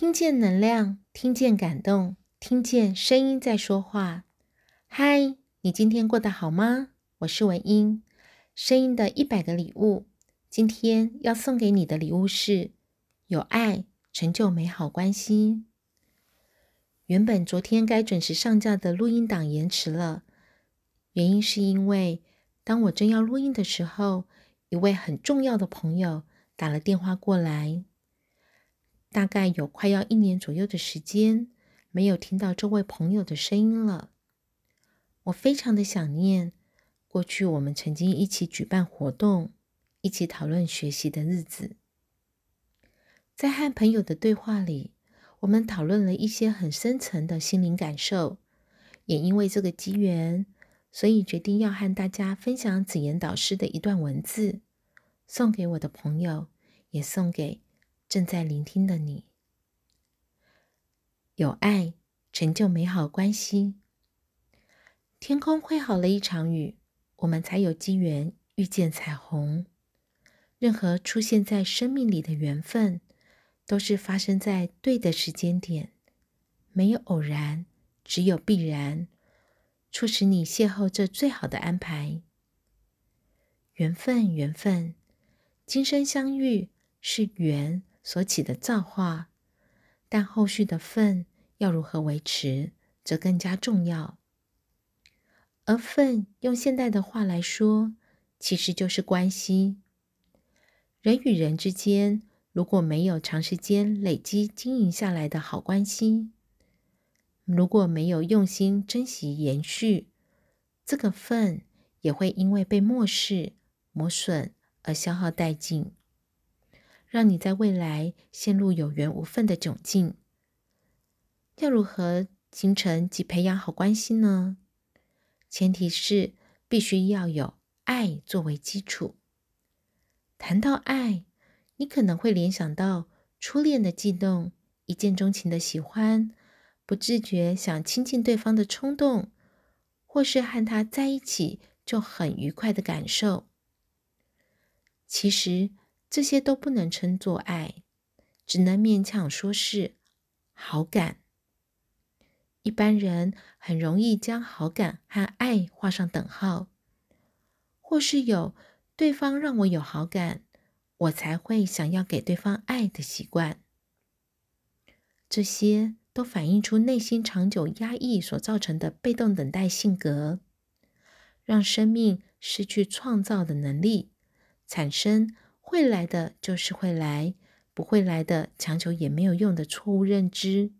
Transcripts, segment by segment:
听见能量，听见感动，听见声音在说话。嗨，你今天过得好吗？我是文英，声音的一百个礼物。今天要送给你的礼物是：有爱，成就美好关系。原本昨天该准时上架的录音档延迟了，原因是因为当我正要录音的时候，一位很重要的朋友打了电话过来。大概有快要一年左右的时间，没有听到这位朋友的声音了。我非常的想念过去我们曾经一起举办活动、一起讨论学习的日子。在和朋友的对话里，我们讨论了一些很深层的心灵感受，也因为这个机缘，所以决定要和大家分享紫妍导师的一段文字，送给我的朋友，也送给。正在聆听的你，有爱成就美好关系。天空会好了一场雨，我们才有机缘遇见彩虹。任何出现在生命里的缘分，都是发生在对的时间点，没有偶然，只有必然，促使你邂逅这最好的安排。缘分，缘分，今生相遇是缘。所起的造化，但后续的份要如何维持，则更加重要。而份，用现代的话来说，其实就是关系。人与人之间，如果没有长时间累积经营下来的好关系，如果没有用心珍惜延续，这个份也会因为被漠视、磨损而消耗殆尽。让你在未来陷入有缘无分的窘境。要如何形成及培养好关系呢？前提是必须要有爱作为基础。谈到爱，你可能会联想到初恋的悸动、一见钟情的喜欢、不自觉想亲近对方的冲动，或是和他在一起就很愉快的感受。其实，这些都不能称作爱，只能勉强说是好感。一般人很容易将好感和爱画上等号，或是有对方让我有好感，我才会想要给对方爱的习惯。这些都反映出内心长久压抑所造成的被动等待性格，让生命失去创造的能力，产生。会来的就是会来，不会来的强求也没有用的错误认知。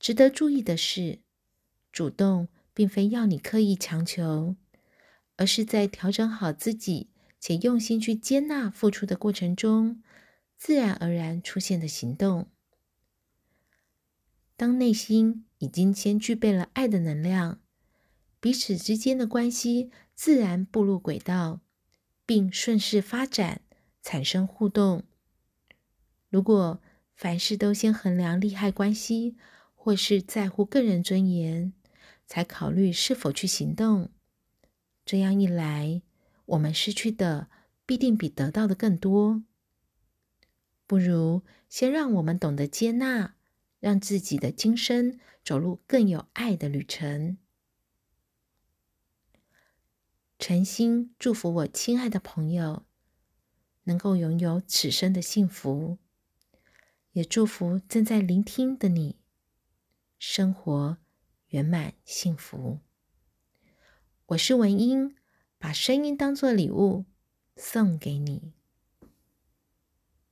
值得注意的是，主动并非要你刻意强求，而是在调整好自己且用心去接纳付出的过程中，自然而然出现的行动。当内心已经先具备了爱的能量，彼此之间的关系自然步入轨道。并顺势发展，产生互动。如果凡事都先衡量利害关系，或是在乎个人尊严，才考虑是否去行动，这样一来，我们失去的必定比得到的更多。不如先让我们懂得接纳，让自己的今生走入更有爱的旅程。诚心祝福我亲爱的朋友能够拥有此生的幸福，也祝福正在聆听的你生活圆满幸福。我是文英，把声音当作礼物送给你。